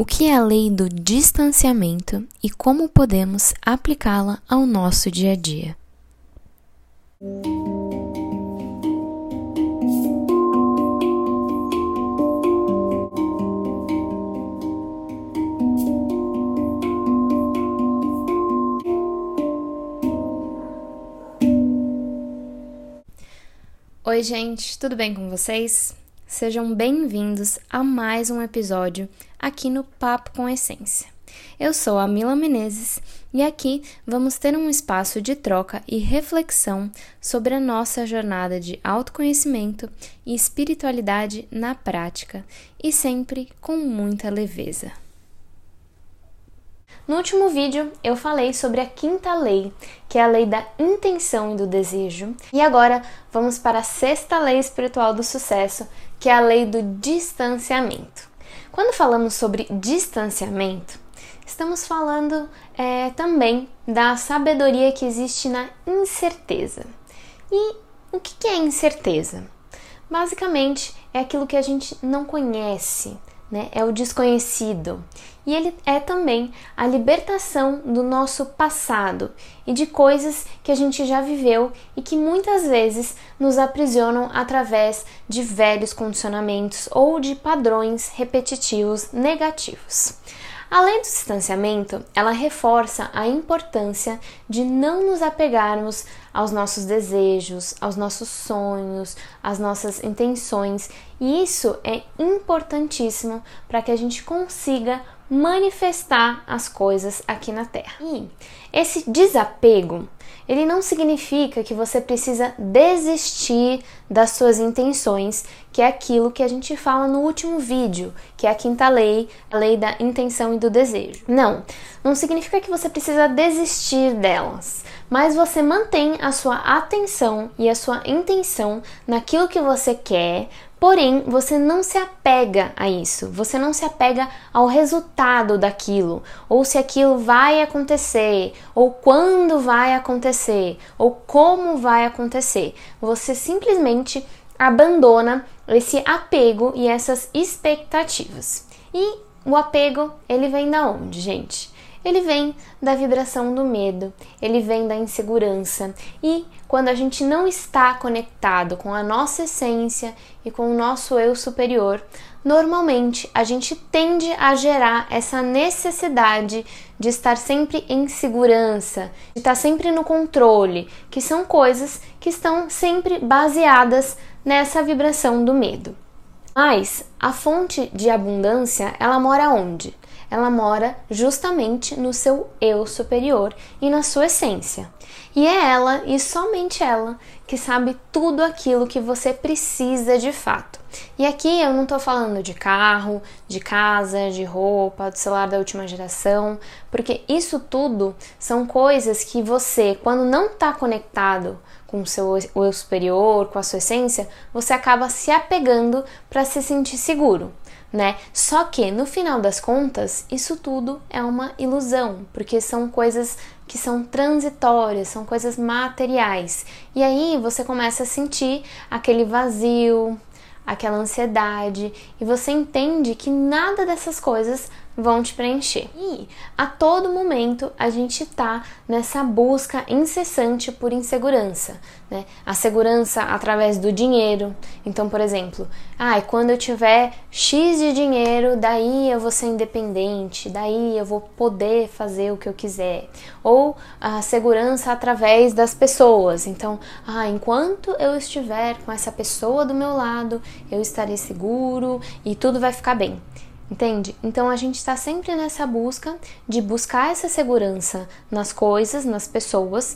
O que é a lei do distanciamento e como podemos aplicá-la ao nosso dia a dia? Oi, gente, tudo bem com vocês? Sejam bem-vindos a mais um episódio aqui no Papo com Essência. Eu sou a Mila Menezes e aqui vamos ter um espaço de troca e reflexão sobre a nossa jornada de autoconhecimento e espiritualidade na prática e sempre com muita leveza. No último vídeo eu falei sobre a quinta lei, que é a lei da intenção e do desejo, e agora vamos para a sexta lei espiritual do sucesso, que é a lei do distanciamento. Quando falamos sobre distanciamento, estamos falando é, também da sabedoria que existe na incerteza. E o que é incerteza? Basicamente é aquilo que a gente não conhece, né? É o desconhecido. E ele é também a libertação do nosso passado e de coisas que a gente já viveu e que muitas vezes nos aprisionam através de velhos condicionamentos ou de padrões repetitivos negativos. Além do distanciamento, ela reforça a importância de não nos apegarmos aos nossos desejos, aos nossos sonhos, às nossas intenções, e isso é importantíssimo para que a gente consiga manifestar as coisas aqui na Terra. E esse desapego, ele não significa que você precisa desistir das suas intenções, que é aquilo que a gente fala no último vídeo, que é a quinta lei, a lei da intenção e do desejo. Não, não significa que você precisa desistir delas, mas você mantém a sua atenção e a sua intenção naquilo que você quer, Porém, você não se apega a isso, você não se apega ao resultado daquilo, ou se aquilo vai acontecer, ou quando vai acontecer, ou como vai acontecer. Você simplesmente abandona esse apego e essas expectativas. E o apego, ele vem da onde, gente? Ele vem da vibração do medo, ele vem da insegurança. E quando a gente não está conectado com a nossa essência e com o nosso eu superior, normalmente a gente tende a gerar essa necessidade de estar sempre em segurança, de estar sempre no controle, que são coisas que estão sempre baseadas nessa vibração do medo. Mas a fonte de abundância, ela mora onde? ela mora justamente no seu eu superior e na sua essência. E é ela e somente ela que sabe tudo aquilo que você precisa de fato. E aqui eu não estou falando de carro, de casa, de roupa, do celular da última geração, porque isso tudo são coisas que você, quando não está conectado com o seu eu superior, com a sua essência, você acaba se apegando para se sentir seguro né? Só que no final das contas, isso tudo é uma ilusão, porque são coisas que são transitórias, são coisas materiais. E aí você começa a sentir aquele vazio, aquela ansiedade, e você entende que nada dessas coisas vão te preencher. E a todo momento a gente tá nessa busca incessante por insegurança, né? A segurança através do dinheiro. Então, por exemplo, ah, quando eu tiver X de dinheiro, daí eu vou ser independente, daí eu vou poder fazer o que eu quiser. Ou a segurança através das pessoas. Então, ah, enquanto eu estiver com essa pessoa do meu lado, eu estarei seguro e tudo vai ficar bem. Entende? Então a gente está sempre nessa busca de buscar essa segurança nas coisas, nas pessoas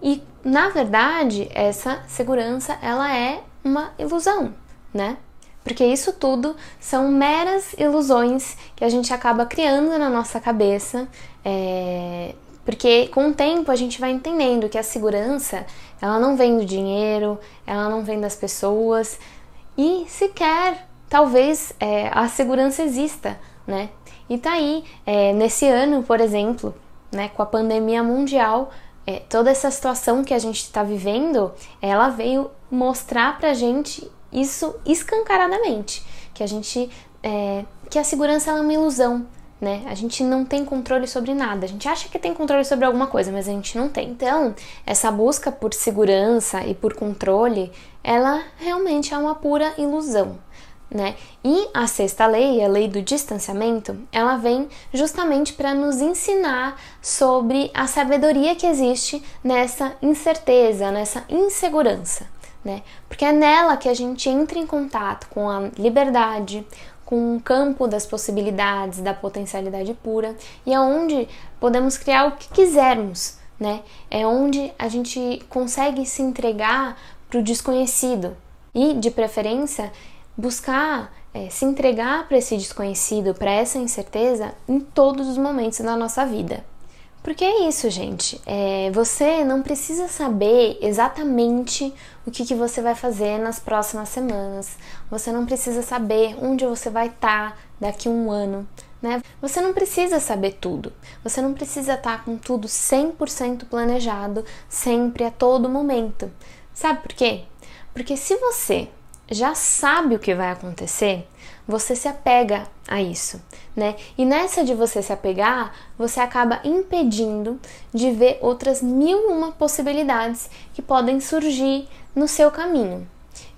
e na verdade essa segurança ela é uma ilusão, né? Porque isso tudo são meras ilusões que a gente acaba criando na nossa cabeça, é... porque com o tempo a gente vai entendendo que a segurança ela não vem do dinheiro, ela não vem das pessoas e sequer talvez é, a segurança exista, né? E tá aí, é, nesse ano, por exemplo, né, com a pandemia mundial, é, toda essa situação que a gente está vivendo, ela veio mostrar pra gente isso escancaradamente, que a gente, é, que a segurança é uma ilusão, né? A gente não tem controle sobre nada. A gente acha que tem controle sobre alguma coisa, mas a gente não tem. Então, essa busca por segurança e por controle, ela realmente é uma pura ilusão. Né? E a sexta lei, a lei do distanciamento, ela vem justamente para nos ensinar sobre a sabedoria que existe nessa incerteza, nessa insegurança, né? Porque é nela que a gente entra em contato com a liberdade, com o campo das possibilidades, da potencialidade pura e é onde podemos criar o que quisermos, né? É onde a gente consegue se entregar para o desconhecido e, de preferência, buscar é, se entregar para esse desconhecido, para essa incerteza em todos os momentos da nossa vida. Porque é isso, gente. É, você não precisa saber exatamente o que, que você vai fazer nas próximas semanas. Você não precisa saber onde você vai estar tá daqui a um ano. Né? Você não precisa saber tudo. Você não precisa estar tá com tudo 100% planejado sempre a todo momento. Sabe por quê? Porque se você já sabe o que vai acontecer, você se apega a isso, né? E nessa de você se apegar, você acaba impedindo de ver outras mil uma possibilidades que podem surgir no seu caminho.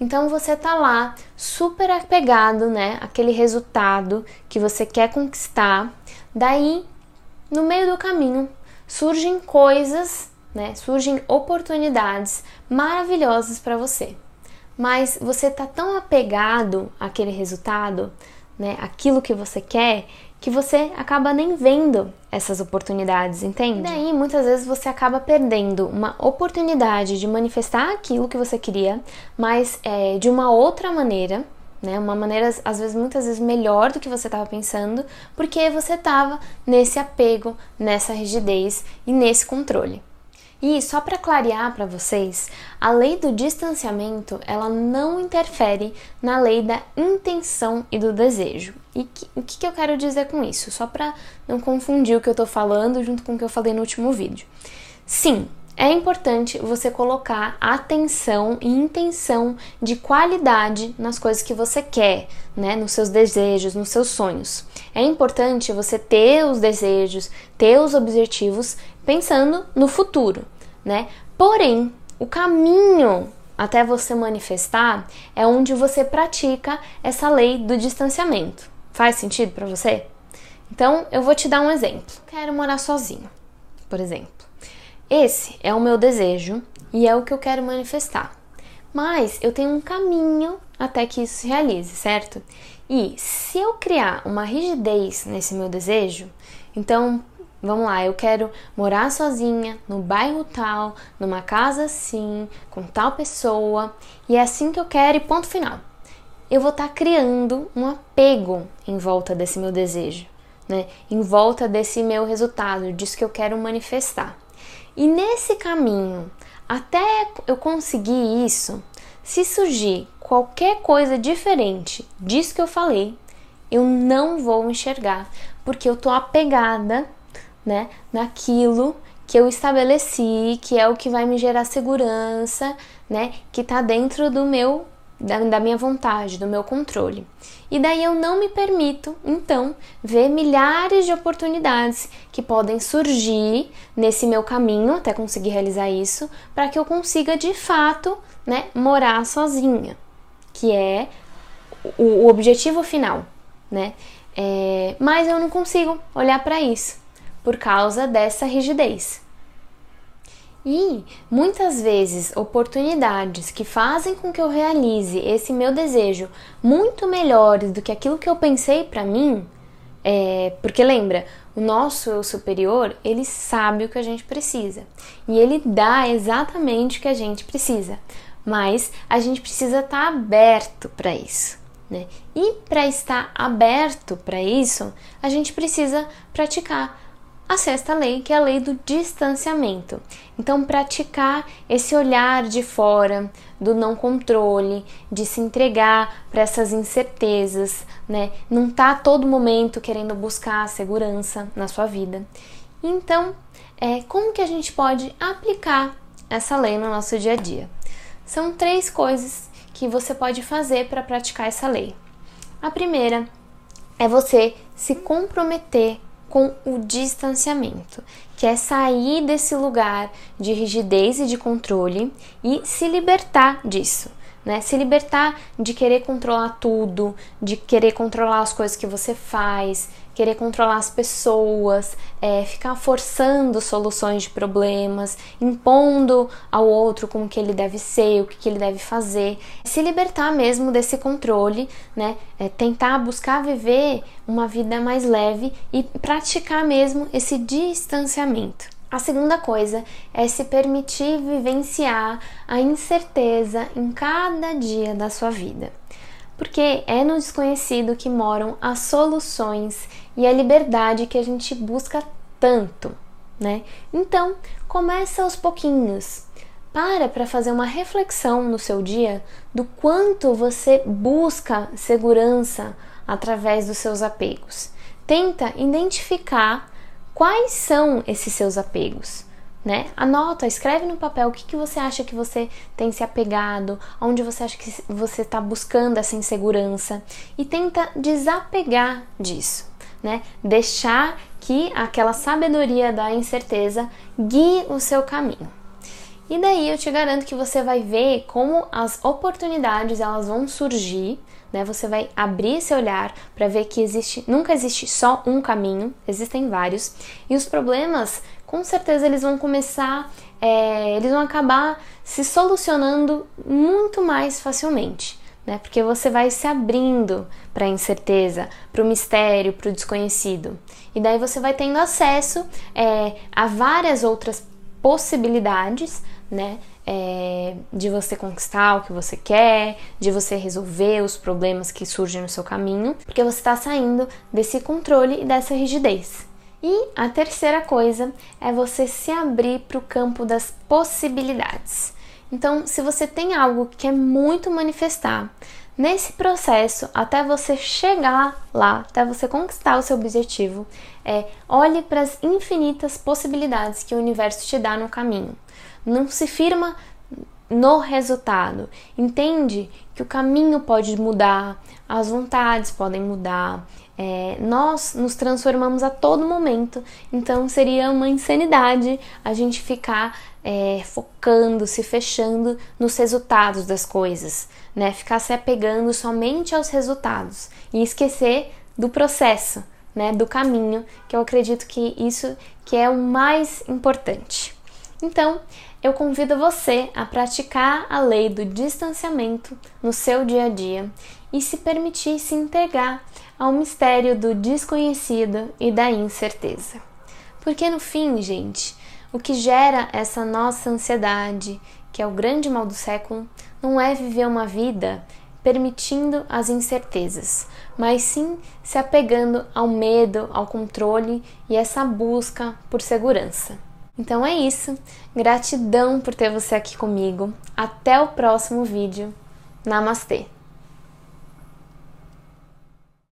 Então você tá lá super apegado, né? Aquele resultado que você quer conquistar. Daí, no meio do caminho, surgem coisas, né? Surgem oportunidades maravilhosas para você mas você está tão apegado àquele resultado, né, aquilo que você quer, que você acaba nem vendo essas oportunidades, entende? E daí muitas vezes você acaba perdendo uma oportunidade de manifestar aquilo que você queria, mas é, de uma outra maneira, né? Uma maneira às vezes muitas vezes melhor do que você estava pensando, porque você estava nesse apego, nessa rigidez e nesse controle. E só para clarear para vocês, a lei do distanciamento ela não interfere na lei da intenção e do desejo. E o que, que eu quero dizer com isso? Só para não confundir o que eu estou falando junto com o que eu falei no último vídeo. Sim, é importante você colocar atenção e intenção de qualidade nas coisas que você quer, né? Nos seus desejos, nos seus sonhos. É importante você ter os desejos, ter os objetivos pensando no futuro, né? Porém, o caminho até você manifestar é onde você pratica essa lei do distanciamento. Faz sentido para você? Então, eu vou te dar um exemplo. Quero morar sozinho, por exemplo. Esse é o meu desejo e é o que eu quero manifestar. Mas eu tenho um caminho até que isso se realize, certo? E se eu criar uma rigidez nesse meu desejo, então Vamos lá, eu quero morar sozinha no bairro tal, numa casa assim, com tal pessoa, e é assim que eu quero e ponto final. Eu vou estar tá criando um apego em volta desse meu desejo, né? Em volta desse meu resultado, disso que eu quero manifestar. E nesse caminho, até eu conseguir isso, se surgir qualquer coisa diferente disso que eu falei, eu não vou enxergar, porque eu tô apegada né, naquilo que eu estabeleci, que é o que vai me gerar segurança, né, que está dentro do meu da, da, minha vontade, do meu controle. E daí eu não me permito, então, ver milhares de oportunidades que podem surgir nesse meu caminho até conseguir realizar isso, para que eu consiga de fato, né, morar sozinha, que é o, o objetivo final, né? É, mas eu não consigo olhar para isso por causa dessa rigidez. E muitas vezes oportunidades que fazem com que eu realize esse meu desejo muito melhores do que aquilo que eu pensei para mim, é, porque lembra, o nosso eu superior ele sabe o que a gente precisa e ele dá exatamente o que a gente precisa, mas a gente precisa estar tá aberto para isso. Né? E para estar aberto para isso, a gente precisa praticar a sexta lei, que é a lei do distanciamento. Então, praticar esse olhar de fora, do não controle, de se entregar para essas incertezas, né? Não tá a todo momento querendo buscar segurança na sua vida. Então, é, como que a gente pode aplicar essa lei no nosso dia a dia? São três coisas que você pode fazer para praticar essa lei. A primeira é você se comprometer com o distanciamento, que é sair desse lugar de rigidez e de controle e se libertar disso né? Se libertar de querer controlar tudo, de querer controlar as coisas que você faz, querer controlar as pessoas, é, ficar forçando soluções de problemas, impondo ao outro como que ele deve ser, o que, que ele deve fazer. Se libertar mesmo desse controle, né? É, tentar buscar viver uma vida mais leve e praticar mesmo esse distanciamento. A segunda coisa é se permitir vivenciar a incerteza em cada dia da sua vida. Porque é no desconhecido que moram as soluções e a liberdade que a gente busca tanto, né? Então, começa aos pouquinhos. Para para fazer uma reflexão no seu dia do quanto você busca segurança através dos seus apegos. Tenta identificar quais são esses seus apegos. Né? Anota, escreve no papel o que, que você acha que você tem se apegado, onde você acha que você está buscando essa insegurança e tenta desapegar disso, né? Deixar que aquela sabedoria da incerteza guie o seu caminho. E daí eu te garanto que você vai ver como as oportunidades elas vão surgir né? Você vai abrir esse olhar para ver que existe, nunca existe só um caminho, existem vários, e os problemas, com certeza, eles vão começar, é, eles vão acabar se solucionando muito mais facilmente. Né? Porque você vai se abrindo para a incerteza, para o mistério, para o desconhecido. E daí você vai tendo acesso é, a várias outras possibilidades, né? é, de você conquistar o que você quer, de você resolver os problemas que surgem no seu caminho, porque você está saindo desse controle e dessa rigidez. E a terceira coisa é você se abrir para o campo das possibilidades. Então, se você tem algo que quer muito manifestar, nesse processo, até você chegar lá, até você conquistar o seu objetivo, é, olhe para as infinitas possibilidades que o universo te dá no caminho não se firma no resultado. Entende que o caminho pode mudar, as vontades podem mudar. É, nós nos transformamos a todo momento, então seria uma insanidade a gente ficar é, focando, se fechando nos resultados das coisas, né? Ficar se apegando somente aos resultados e esquecer do processo, né? Do caminho, que eu acredito que isso que é o mais importante. Então, eu convido você a praticar a lei do distanciamento no seu dia a dia e se permitir se entregar ao mistério do desconhecido e da incerteza. Porque no fim, gente, o que gera essa nossa ansiedade, que é o grande mal do século, não é viver uma vida permitindo as incertezas, mas sim se apegando ao medo, ao controle e essa busca por segurança. Então é isso. Gratidão por ter você aqui comigo. Até o próximo vídeo. Namastê!